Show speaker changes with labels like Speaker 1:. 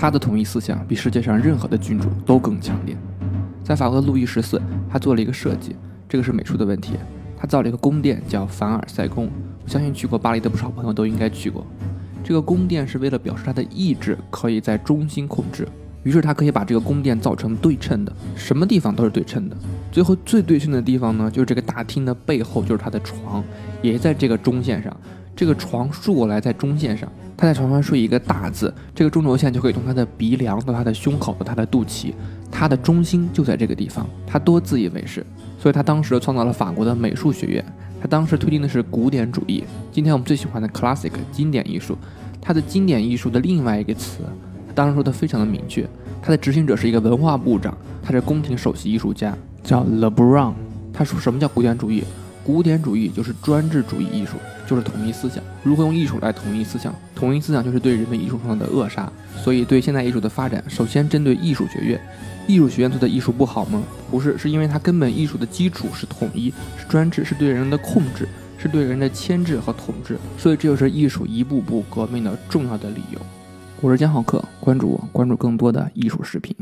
Speaker 1: 他的统一思想比世界上任何的君主都更强烈。在法国的路易十四，他做了一个设计，这个是美术的问题。他造了一个宫殿，叫凡尔赛宫。我相信去过巴黎的不少朋友都应该去过。这个宫殿是为了表示他的意志可以在中心控制，于是他可以把这个宫殿造成对称的，什么地方都是对称的。最后最对称的地方呢，就是这个大厅的背后，就是他的床，也在这个中线上。这个床竖过来在中线上，他在床上睡一个大字，这个中轴线就可以从他的鼻梁到他的胸口到他的肚脐，他的中心就在这个地方。他多自以为是，所以他当时创造了法国的美术学院。他当时推进的是古典主义，今天我们最喜欢的 classic 经典艺术。他的经典艺术的另外一个词，他当时说的非常的明确。他的执行者是一个文化部长，他是宫廷首席艺术家，叫 LeBron，。他说什么叫古典主义？古典主义就是专制主义艺术，就是统一思想。如何用艺术来统一思想？统一思想就是对人们艺术创造的扼杀。所以，对现代艺术的发展，首先针对艺术学院。艺术学院做的艺术不好吗？不是，是因为它根本艺术的基础是统一，是专制，是对人的控制，是对人的牵制和统治。所以，这就是艺术一步步革命的重要的理由。我是江浩克，关注我，关注更多的艺术视频。